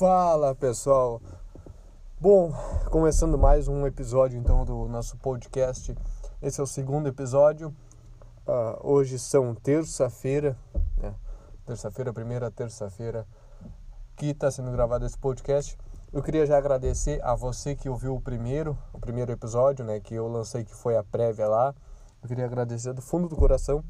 Fala pessoal! Bom, começando mais um episódio então do nosso podcast. Esse é o segundo episódio. Uh, hoje são terça-feira, né? terça-feira, primeira terça-feira que está sendo gravado esse podcast. Eu queria já agradecer a você que ouviu o primeiro, o primeiro episódio, né? Que eu lancei que foi a prévia lá. Eu queria agradecer do fundo do coração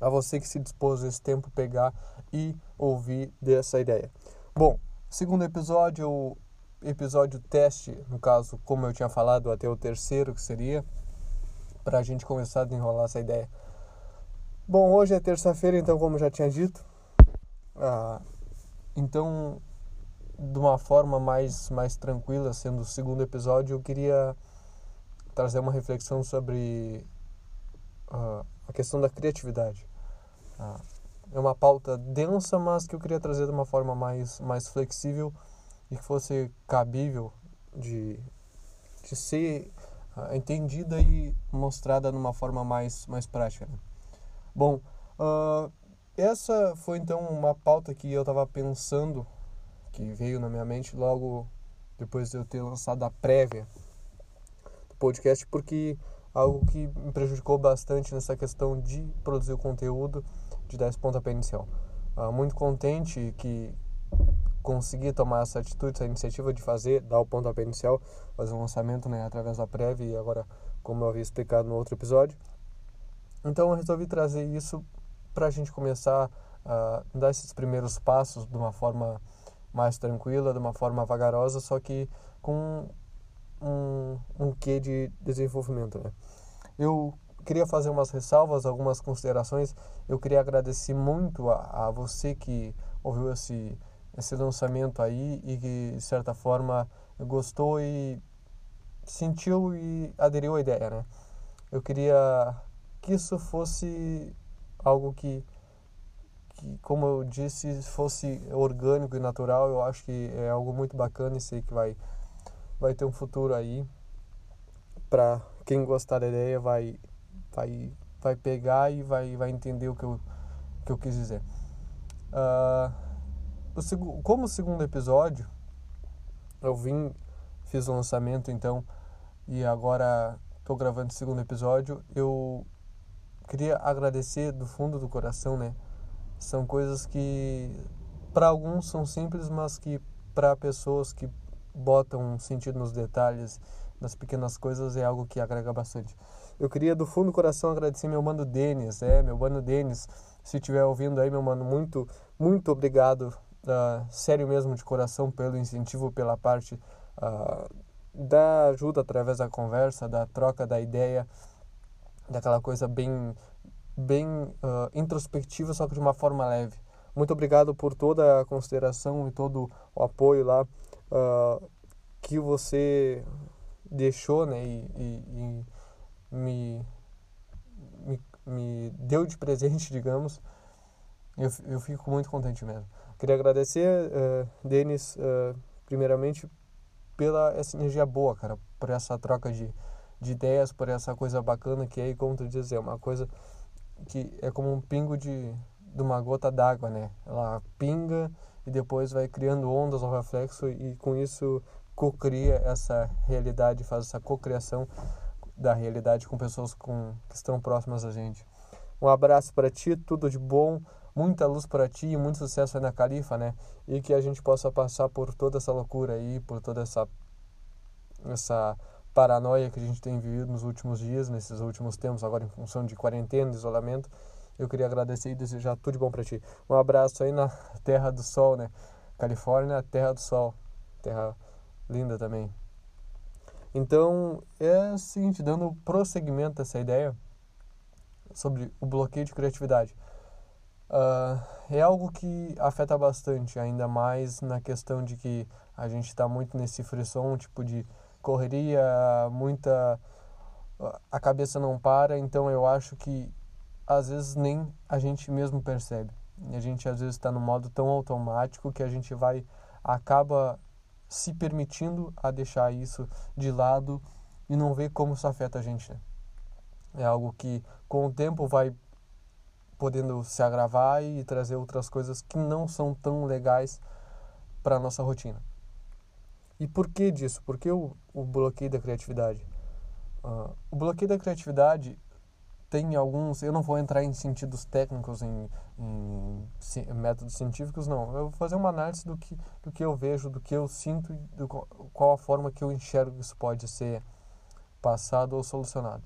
a você que se dispôs esse tempo pegar e ouvir dessa ideia. Bom, segundo episódio, episódio teste, no caso, como eu tinha falado, até o terceiro que seria, para a gente começar a desenrolar essa ideia. Bom, hoje é terça-feira, então, como já tinha dito, ah, então, de uma forma mais, mais tranquila, sendo o segundo episódio, eu queria trazer uma reflexão sobre uh, a questão da criatividade. Uh, é uma pauta densa, mas que eu queria trazer de uma forma mais, mais flexível e que fosse cabível de, de ser uh, entendida e mostrada numa forma mais, mais prática. Né? Bom, uh, essa foi então uma pauta que eu estava pensando, que veio na minha mente logo depois de eu ter lançado a prévia do podcast, porque algo que me prejudicou bastante nessa questão de produzir o conteúdo, de dar esse pontapé inicial. Uh, muito contente que consegui tomar essa atitude, essa iniciativa de fazer, dar o pontapé inicial, fazer um lançamento né, através da prévia e agora, como eu havia explicado no outro episódio. Então eu resolvi trazer isso para a gente começar a dar esses primeiros passos de uma forma mais tranquila, de uma forma vagarosa, só que com um, um quê de desenvolvimento. Né? Eu queria fazer umas ressalvas, algumas considerações. Eu queria agradecer muito a, a você que ouviu esse, esse lançamento aí e que, de certa forma, gostou e sentiu e aderiu à ideia. Né? Eu queria que isso fosse algo que, que, como eu disse, fosse orgânico e natural, eu acho que é algo muito bacana e sei que vai, vai ter um futuro aí. Para quem gostar da ideia, vai, vai, vai pegar e vai, vai entender o que eu, que eu quis dizer. Uh, o, como o segundo episódio, eu vim, fiz o lançamento então, e agora estou gravando o segundo episódio, eu queria agradecer do fundo do coração, né? São coisas que para alguns são simples, mas que para pessoas que botam sentido nos detalhes, nas pequenas coisas, é algo que agrega bastante. Eu queria do fundo do coração agradecer meu mano Denis, é, meu mano Denis, se estiver ouvindo aí, meu mano, muito, muito obrigado, uh, sério mesmo, de coração, pelo incentivo, pela parte uh, da ajuda através da conversa, da troca da ideia, daquela coisa bem, bem uh, introspectiva, só que de uma forma leve. Muito obrigado por toda a consideração e todo o apoio lá uh, que você deixou né, e, e, e me, me, me, deu de presente, digamos. Eu, eu fico muito contente mesmo. Queria agradecer, uh, Denis, uh, primeiramente, pela essa energia boa, cara, por essa troca de, de ideias, por essa coisa bacana que é, como tu diz, é uma coisa que é como um pingo de, de uma gota d'água, né? Ela pinga e depois vai criando ondas ao reflexo e com isso cocria essa realidade, faz essa cocriação da realidade com pessoas com, que estão próximas a gente. Um abraço para ti, tudo de bom, muita luz para ti e muito sucesso aí na Califa, né? E que a gente possa passar por toda essa loucura aí, por toda essa essa paranoia que a gente tem vivido nos últimos dias, nesses últimos tempos, agora em função de quarentena, de isolamento. Eu queria agradecer e desejar tudo de bom para ti. Um abraço aí na Terra do Sol, né? Califórnia, Terra do Sol. Terra linda também. Então, é o seguinte, dando prosseguimento a essa ideia sobre o bloqueio de criatividade. Uh, é algo que afeta bastante, ainda mais na questão de que a gente está muito nesse frisson, tipo de correria, muita. a cabeça não para, então eu acho que às vezes nem a gente mesmo percebe. A gente às vezes está no modo tão automático que a gente vai. acaba se permitindo a deixar isso de lado e não vê como isso afeta a gente. Né? É algo que com o tempo vai podendo se agravar e trazer outras coisas que não são tão legais para nossa rotina. E por que disso? Por que o, o bloqueio da criatividade? Uh, o bloqueio da criatividade tem alguns. Eu não vou entrar em sentidos técnicos, em, em, métodos científicos, não. Eu vou fazer uma análise do que, do que eu vejo, do que eu sinto, do qual a forma que eu enxergo que isso pode ser passado ou solucionado.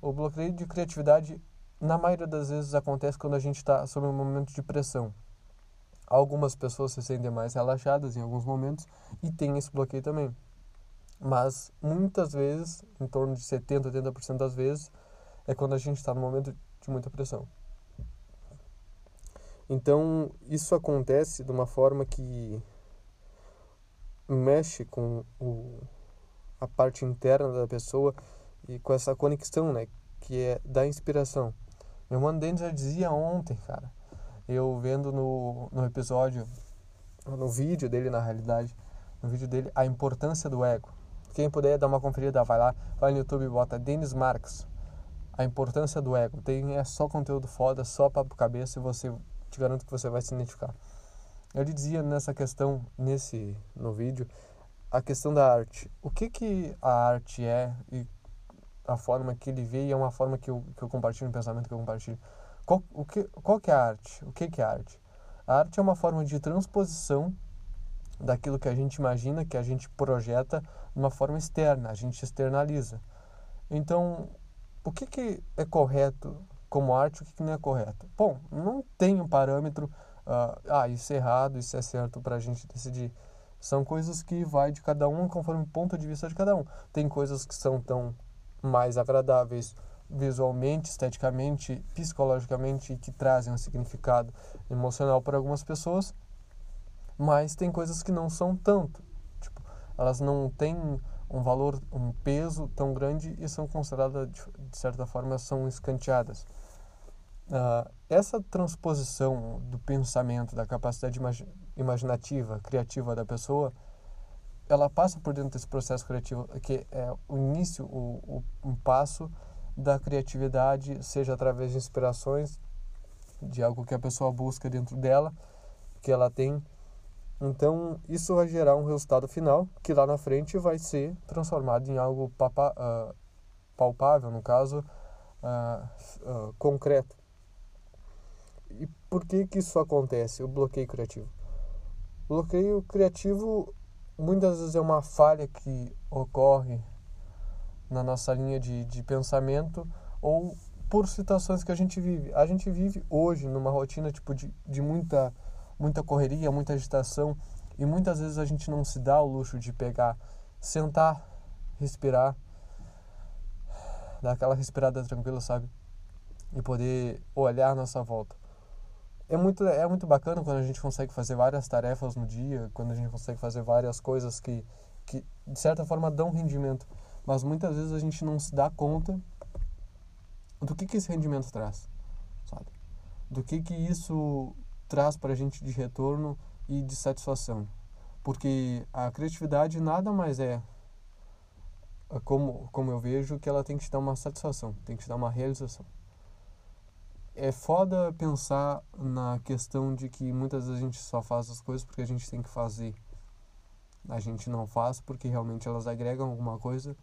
O bloqueio de criatividade, na maioria das vezes, acontece quando a gente está sob um momento de pressão. Algumas pessoas se sentem mais relaxadas em alguns momentos e tem esse bloqueio também. Mas muitas vezes, em torno de 70, 80% das vezes, é quando a gente está no momento de muita pressão. Então, isso acontece de uma forma que mexe com o, a parte interna da pessoa e com essa conexão, né, que é da inspiração. Meu mano Denis já dizia ontem, cara, eu vendo no, no episódio, no vídeo dele na realidade, no vídeo dele, a importância do ego. Quem puder dar uma conferida, vai lá, vai no YouTube bota Denis Marx, a importância do ego. Tem é só conteúdo foda, só papo cabeça e você te garanto que você vai se identificar. Ele dizia nessa questão nesse no vídeo a questão da arte. O que que a arte é e a forma que ele vê e é uma forma que eu, que eu compartilho, um pensamento que eu compartilho. Qual, o que, qual que é a arte? O que que é a arte? A arte é uma forma de transposição daquilo que a gente imagina, que a gente projeta de uma forma externa, a gente externaliza. Então, o que, que é correto como arte, o que, que não é correto? Bom, não tem um parâmetro, uh, ah, isso é errado, isso é certo para a gente decidir. São coisas que vai de cada um conforme o ponto de vista de cada um. Tem coisas que são tão mais agradáveis visualmente, esteticamente, psicologicamente, que trazem um significado emocional para algumas pessoas, mas tem coisas que não são tanto. Tipo, elas não têm um valor, um peso tão grande e são consideradas, de certa forma, são escanteadas. Uh, essa transposição do pensamento, da capacidade imag imaginativa, criativa da pessoa, ela passa por dentro desse processo criativo, que é o início, o, o, um passo da criatividade, seja através de inspirações, de algo que a pessoa busca dentro dela, que ela tem então, isso vai gerar um resultado final que lá na frente vai ser transformado em algo papa, uh, palpável, no caso, uh, uh, concreto. E por que, que isso acontece, o bloqueio criativo? Bloqueio criativo muitas vezes é uma falha que ocorre na nossa linha de, de pensamento ou por situações que a gente vive. A gente vive hoje numa rotina tipo de, de muita muita correria, muita agitação e muitas vezes a gente não se dá o luxo de pegar, sentar, respirar, dar aquela respirada tranquila, sabe? E poder olhar a nossa volta. É muito, é muito bacana quando a gente consegue fazer várias tarefas no dia, quando a gente consegue fazer várias coisas que, que de certa forma dão rendimento. Mas muitas vezes a gente não se dá conta do que, que esse rendimento traz, sabe? Do que, que isso traz para a gente de retorno e de satisfação. Porque a criatividade nada mais é, é, como, como eu vejo, que ela tem que te dar uma satisfação, tem que te dar uma realização. É foda pensar na questão de que muitas vezes a gente só faz as coisas porque a gente tem que fazer. A gente não faz porque realmente elas agregam alguma coisa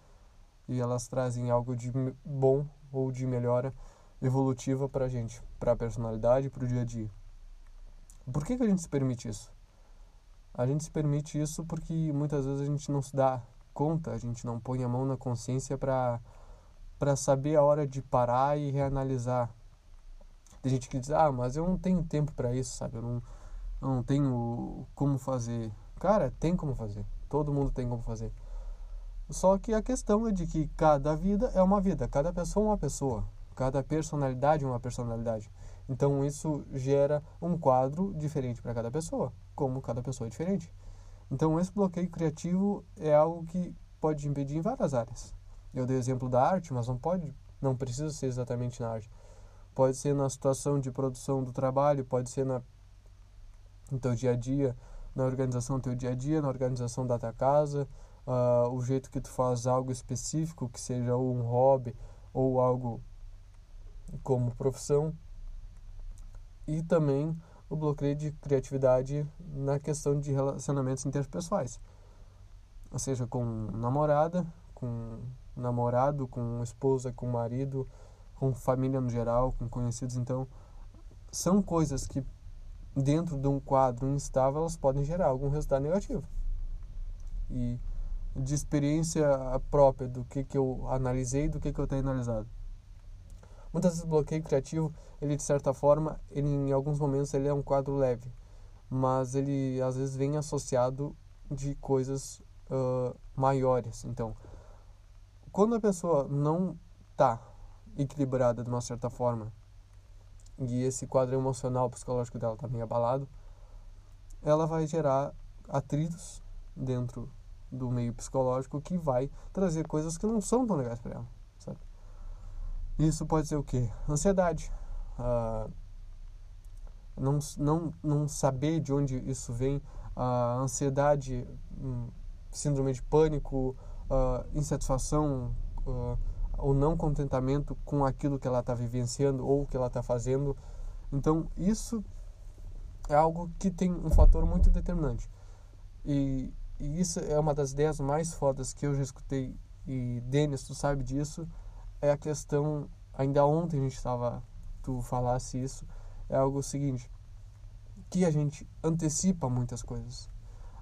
e elas trazem algo de bom ou de melhora evolutiva para a gente, para a personalidade, para o dia a dia. Por que, que a gente se permite isso? A gente se permite isso porque muitas vezes a gente não se dá conta, a gente não põe a mão na consciência para para saber a hora de parar e reanalisar. Tem gente que diz: "Ah, mas eu não tenho tempo para isso, sabe? Eu não eu não tenho como fazer". Cara, tem como fazer. Todo mundo tem como fazer. Só que a questão é de que cada vida é uma vida, cada pessoa é uma pessoa, cada personalidade é uma personalidade. Então isso gera um quadro diferente para cada pessoa, como cada pessoa é diferente. Então esse bloqueio criativo é algo que pode impedir em várias áreas. Eu dei o exemplo da arte, mas não pode, não precisa ser exatamente na arte. Pode ser na situação de produção do trabalho, pode ser na no teu dia a dia, na organização do teu dia a dia, na organização da tua casa, uh, o jeito que tu faz algo específico, que seja um hobby ou algo como profissão e também o bloqueio de criatividade na questão de relacionamentos interpessoais. Ou seja, com namorada, com namorado, com esposa, com marido, com família no geral, com conhecidos. Então, são coisas que dentro de um quadro instável elas podem gerar algum resultado negativo. E de experiência própria do que, que eu analisei do que, que eu tenho analisado. Muitas vezes o bloqueio criativo, ele de certa forma, ele em alguns momentos ele é um quadro leve, mas ele às vezes vem associado de coisas uh, maiores. Então, quando a pessoa não está equilibrada de uma certa forma e esse quadro emocional, psicológico dela está meio abalado, ela vai gerar atritos dentro do meio psicológico que vai trazer coisas que não são tão legais para ela? Isso pode ser o quê? Ansiedade. Uh, não, não, não saber de onde isso vem, a uh, ansiedade, um, síndrome de pânico, uh, insatisfação, uh, o não contentamento com aquilo que ela está vivenciando ou que ela está fazendo. Então, isso é algo que tem um fator muito determinante. E, e isso é uma das ideias mais fodas que eu já escutei. E Denis, tu sabe disso. É a questão. Ainda ontem a gente estava. Tu falasse isso. É algo seguinte: que a gente antecipa muitas coisas.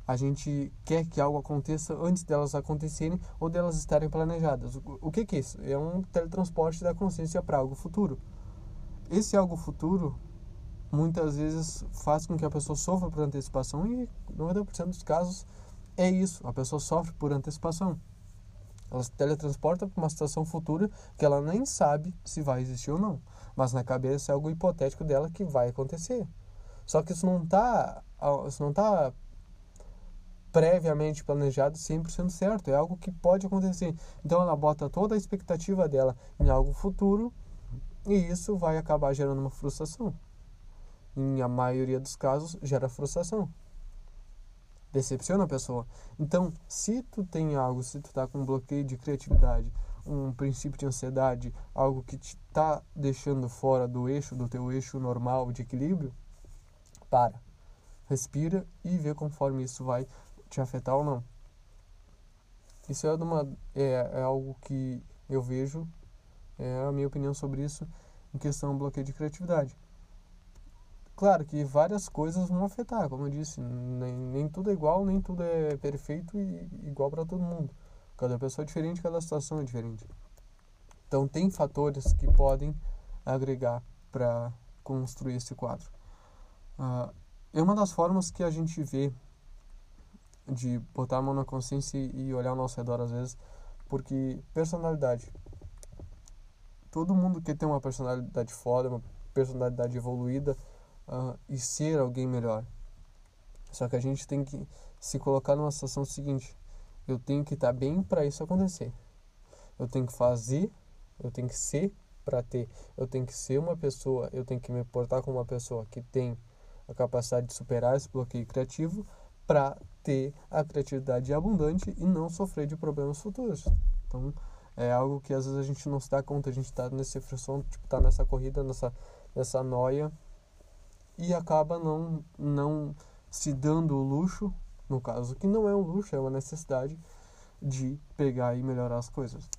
A gente quer que algo aconteça antes delas acontecerem ou delas estarem planejadas. O que, que é isso? É um teletransporte da consciência para algo futuro. Esse algo futuro muitas vezes faz com que a pessoa sofra por antecipação e 90% dos casos é isso, a pessoa sofre por antecipação. Ela se teletransporta para uma situação futura que ela nem sabe se vai existir ou não, mas na cabeça é algo hipotético dela que vai acontecer. Só que isso não está isso não tá previamente planejado 100% certo, é algo que pode acontecer. Então ela bota toda a expectativa dela em algo futuro e isso vai acabar gerando uma frustração. Em a maioria dos casos gera frustração. Decepciona a pessoa. Então, se tu tem algo, se tu tá com um bloqueio de criatividade, um princípio de ansiedade, algo que te tá deixando fora do eixo, do teu eixo normal de equilíbrio, para. Respira e vê conforme isso vai te afetar ou não. Isso é, uma, é, é algo que eu vejo, é a minha opinião sobre isso em questão do bloqueio de criatividade. Claro que várias coisas vão afetar, como eu disse, nem, nem tudo é igual, nem tudo é perfeito e igual para todo mundo. Cada pessoa é diferente, cada situação é diferente. Então tem fatores que podem agregar para construir esse quadro. Uh, é uma das formas que a gente vê de botar a mão na consciência e olhar ao nosso redor às vezes, porque personalidade. Todo mundo quer ter uma personalidade foda, uma personalidade evoluída uh, e ser alguém melhor. Só que a gente tem que se colocar numa situação seguinte: eu tenho que estar tá bem para isso acontecer. Eu tenho que fazer, eu tenho que ser para ter. Eu tenho que ser uma pessoa, eu tenho que me portar como uma pessoa que tem a capacidade de superar esse bloqueio criativo para ter a criatividade abundante e não sofrer de problemas futuros. Então, é algo que às vezes a gente não se dá conta, a gente está nesse frição, tipo, tá nessa corrida, nessa nessa noia e acaba não não se dando o luxo, no caso que não é um luxo, é uma necessidade de pegar e melhorar as coisas.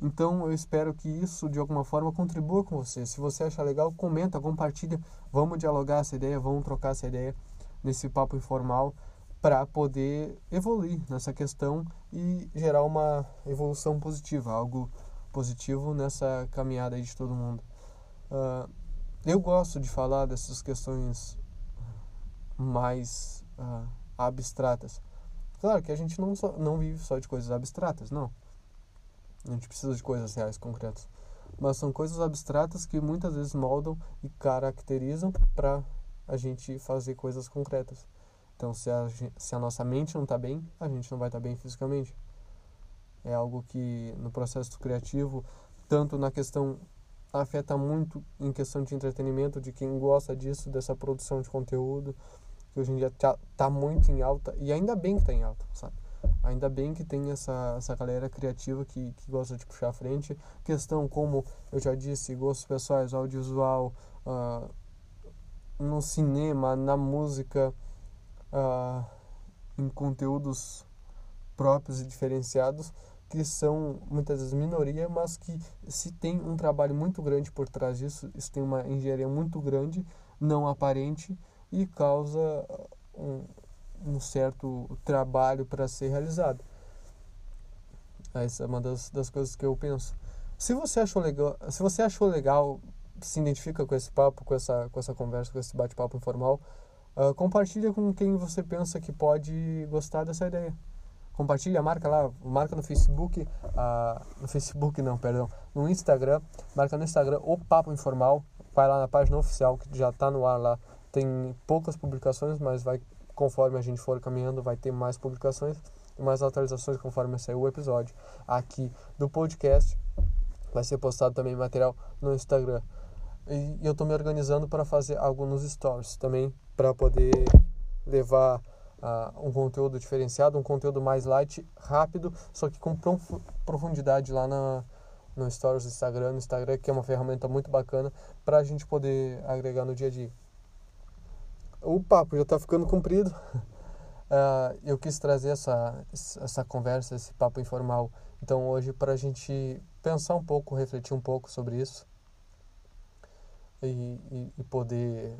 Então eu espero que isso de alguma forma contribua com você. Se você achar legal, comenta, compartilha, vamos dialogar essa ideia, vamos trocar essa ideia nesse papo informal para poder evoluir nessa questão e gerar uma evolução positiva, algo positivo nessa caminhada de todo mundo. Uh, eu gosto de falar dessas questões mais uh, abstratas. Claro que a gente não, só, não vive só de coisas abstratas, não. A gente precisa de coisas reais, concretas. Mas são coisas abstratas que muitas vezes moldam e caracterizam para a gente fazer coisas concretas. Então, se a, se a nossa mente não está bem, a gente não vai estar tá bem fisicamente. É algo que no processo criativo, tanto na questão afeta muito em questão de entretenimento, de quem gosta disso, dessa produção de conteúdo, que hoje em dia está tá muito em alta, e ainda bem que está em alta, sabe? Ainda bem que tem essa, essa galera criativa que, que gosta de puxar à frente. Questão como eu já disse, gostos pessoais, audiovisual, uh, no cinema, na música, uh, em conteúdos próprios e diferenciados que são muitas vezes minoria, mas que se tem um trabalho muito grande por trás disso, isso tem uma engenharia muito grande, não aparente e causa um, um certo trabalho para ser realizado. Essa é uma das, das coisas que eu penso. Se você achou legal, se você achou legal, se identifica com esse papo, com essa, com essa conversa, com esse bate-papo informal, uh, compartilha com quem você pensa que pode gostar dessa ideia compartilha, marca lá, marca no Facebook, uh, no Facebook não, perdão, no Instagram, marca no Instagram o Papo Informal, vai lá na página oficial que já está no ar lá, tem poucas publicações, mas vai conforme a gente for caminhando, vai ter mais publicações e mais atualizações conforme sair o episódio aqui do podcast. Vai ser postado também material no Instagram. E eu estou me organizando para fazer algo nos stories também, para poder levar uh, um conteúdo diferenciado, um conteúdo mais light, rápido, só que com profundidade lá na, no Stories do Instagram, no Instagram, que é uma ferramenta muito bacana para a gente poder agregar no dia a dia. O papo já está ficando comprido. Uh, eu quis trazer essa, essa conversa, esse papo informal, então hoje para a gente pensar um pouco, refletir um pouco sobre isso e, e, e poder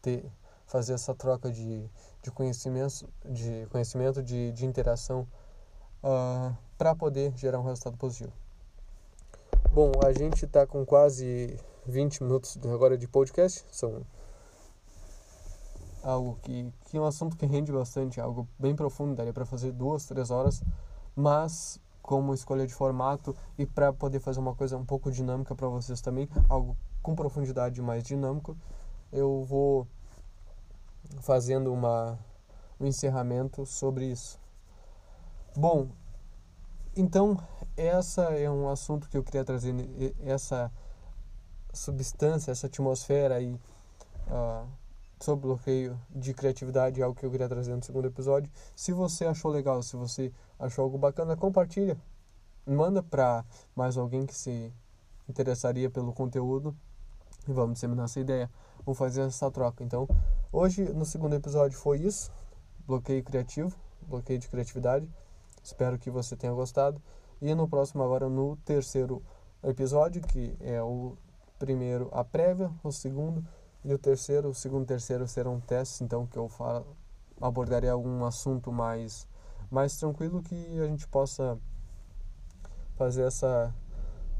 ter fazer essa troca de, de conhecimento, de, conhecimento de, de interação uh, ah, para poder gerar um resultado positivo. Bom, a gente está com quase 20 minutos agora de podcast, são algo que, que é um assunto que rende bastante, algo bem profundo, daria para fazer duas, três horas, mas como escolha de formato e para poder fazer uma coisa um pouco dinâmica para vocês também, algo com profundidade mais dinâmico, eu vou fazendo uma, um encerramento sobre isso. Bom, então essa é um assunto que eu queria trazer, essa substância, essa atmosfera aí uh, sobre bloqueio de criatividade é algo que eu queria trazer no segundo episódio. Se você achou legal, se você achou algo bacana, compartilha. Manda para mais alguém que se interessaria pelo conteúdo e vamos disseminar essa ideia. Vamos fazer essa troca. Então, Hoje, no segundo episódio, foi isso: bloqueio criativo, bloqueio de criatividade. Espero que você tenha gostado. E no próximo, agora no terceiro episódio, que é o primeiro a prévia, o segundo e o terceiro. O segundo e terceiro serão testes, então que eu falo, abordarei algum assunto mais, mais tranquilo que a gente possa fazer essa,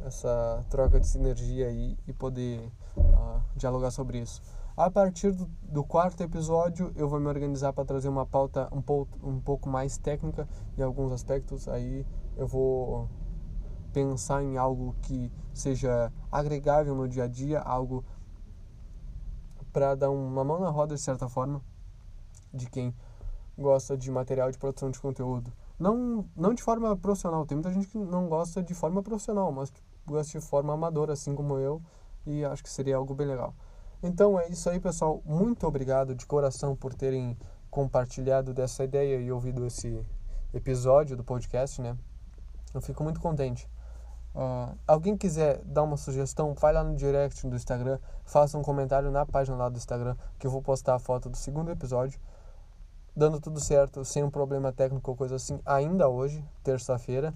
essa troca de sinergia aí e poder uh, dialogar sobre isso. A partir do, do, quarto episódio, eu vou me organizar para trazer uma pauta um, um pouco mais técnica em alguns aspectos. Aí eu vou pensar em algo que seja agregável no dia a dia, algo para dar uma mão na roda de certa forma de quem gosta de material de produção de conteúdo. Não, não de forma profissional, tem muita gente que não gosta de forma profissional, mas que gosta de forma amadora, assim como eu, e acho que seria algo bem legal. Então é isso aí, pessoal. Muito obrigado de coração por terem compartilhado dessa ideia e ouvido esse episódio do podcast, né? Eu fico muito contente. Uh, alguém quiser dar uma sugestão, vai lá no direct do Instagram, faça um comentário na página lá do Instagram, que eu vou postar a foto do segundo episódio. Dando tudo certo, sem um problema técnico ou coisa assim, ainda hoje, terça-feira.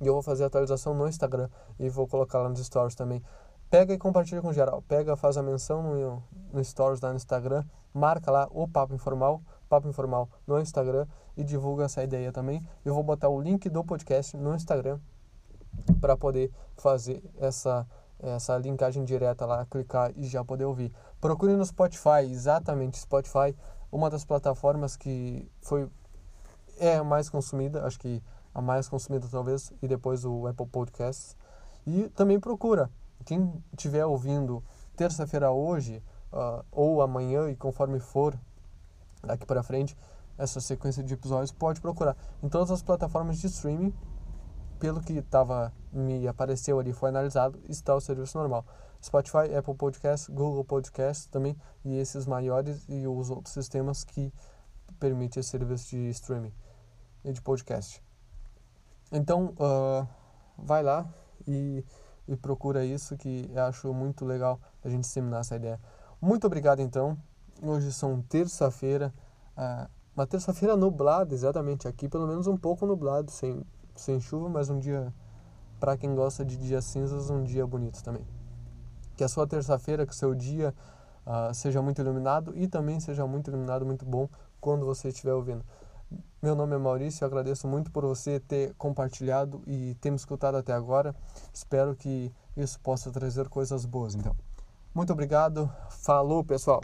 E eu vou fazer a atualização no Instagram e vou colocar lá nos stories também pega e compartilha com geral. Pega, faz a menção no, no Stories lá no Instagram, marca lá o Papo Informal, Papo Informal no Instagram e divulga essa ideia também. Eu vou botar o link do podcast no Instagram para poder fazer essa essa linkagem direta lá, clicar e já poder ouvir. Procure no Spotify, exatamente Spotify, uma das plataformas que foi é mais consumida, acho que a mais consumida talvez, e depois o Apple Podcasts. E também procura. Quem estiver ouvindo terça-feira hoje uh, ou amanhã e conforme for daqui para frente essa sequência de episódios pode procurar. Em todas as plataformas de streaming pelo que estava me apareceu ali foi analisado está o serviço normal. Spotify Apple Podcast Google Podcast também e esses maiores e os outros sistemas que permitem esse serviço de streaming e de podcast então uh, vai lá e e procura isso que eu acho muito legal a gente disseminar essa ideia. Muito obrigado então. Hoje são terça-feira, uh, uma terça-feira nublada, exatamente aqui, pelo menos um pouco nublado, sem, sem chuva, mas um dia, para quem gosta de dias cinzas, um dia bonito também. Que a sua terça-feira, que o seu dia uh, seja muito iluminado e também seja muito iluminado, muito bom quando você estiver ouvindo. Meu nome é Maurício, eu agradeço muito por você ter compartilhado e ter me escutado até agora. Espero que isso possa trazer coisas boas, então. Muito obrigado. Falou, pessoal.